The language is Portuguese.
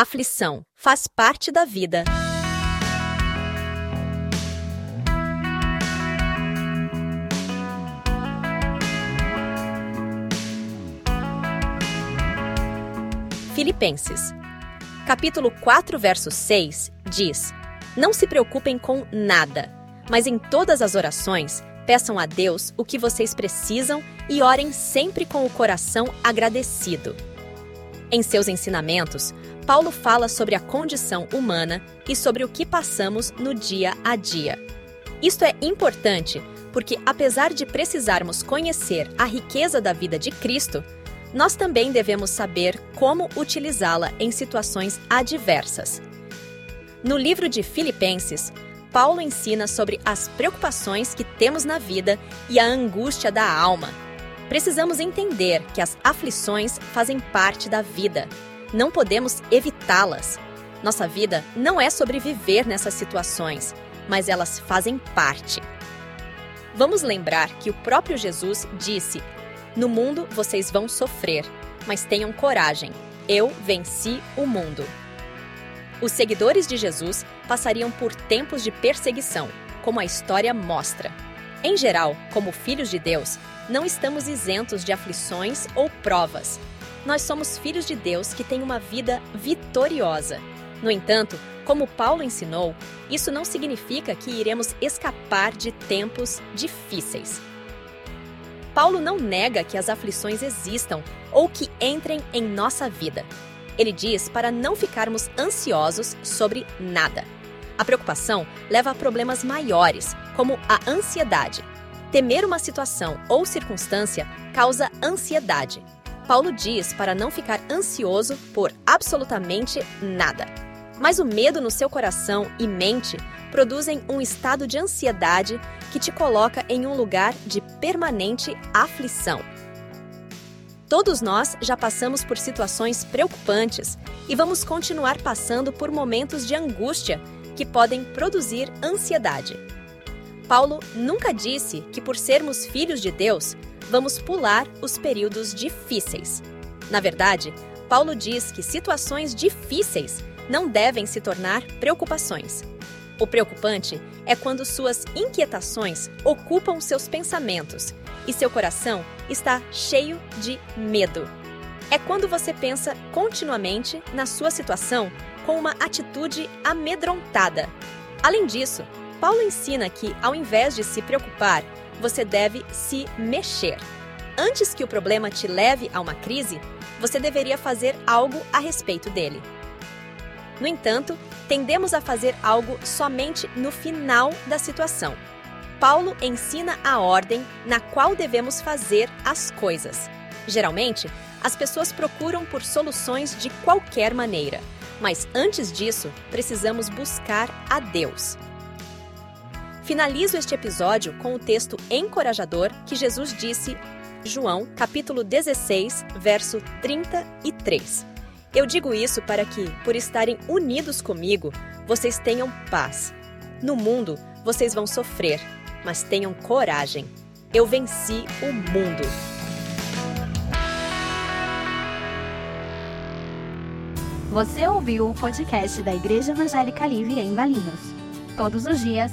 Aflição faz parte da vida. Filipenses. Capítulo 4, verso 6 diz: Não se preocupem com nada, mas em todas as orações peçam a Deus o que vocês precisam e orem sempre com o coração agradecido. Em seus ensinamentos, Paulo fala sobre a condição humana e sobre o que passamos no dia a dia. Isto é importante porque, apesar de precisarmos conhecer a riqueza da vida de Cristo, nós também devemos saber como utilizá-la em situações adversas. No livro de Filipenses, Paulo ensina sobre as preocupações que temos na vida e a angústia da alma. Precisamos entender que as aflições fazem parte da vida. Não podemos evitá-las. Nossa vida não é sobreviver nessas situações, mas elas fazem parte. Vamos lembrar que o próprio Jesus disse: No mundo vocês vão sofrer, mas tenham coragem. Eu venci o mundo. Os seguidores de Jesus passariam por tempos de perseguição, como a história mostra. Em geral, como filhos de Deus, não estamos isentos de aflições ou provas. Nós somos filhos de Deus que têm uma vida vitoriosa. No entanto, como Paulo ensinou, isso não significa que iremos escapar de tempos difíceis. Paulo não nega que as aflições existam ou que entrem em nossa vida. Ele diz para não ficarmos ansiosos sobre nada. A preocupação leva a problemas maiores, como a ansiedade. Temer uma situação ou circunstância causa ansiedade. Paulo diz para não ficar ansioso por absolutamente nada. Mas o medo no seu coração e mente produzem um estado de ansiedade que te coloca em um lugar de permanente aflição. Todos nós já passamos por situações preocupantes e vamos continuar passando por momentos de angústia que podem produzir ansiedade. Paulo nunca disse que, por sermos filhos de Deus, vamos pular os períodos difíceis. Na verdade, Paulo diz que situações difíceis não devem se tornar preocupações. O preocupante é quando suas inquietações ocupam seus pensamentos e seu coração está cheio de medo. É quando você pensa continuamente na sua situação com uma atitude amedrontada. Além disso, Paulo ensina que, ao invés de se preocupar, você deve se mexer. Antes que o problema te leve a uma crise, você deveria fazer algo a respeito dele. No entanto, tendemos a fazer algo somente no final da situação. Paulo ensina a ordem na qual devemos fazer as coisas. Geralmente, as pessoas procuram por soluções de qualquer maneira, mas antes disso, precisamos buscar a Deus. Finalizo este episódio com o texto encorajador que Jesus disse, João, capítulo 16, verso 33. Eu digo isso para que, por estarem unidos comigo, vocês tenham paz. No mundo, vocês vão sofrer, mas tenham coragem. Eu venci o mundo. Você ouviu o podcast da Igreja Evangélica Livre em Valinhos. Todos os dias,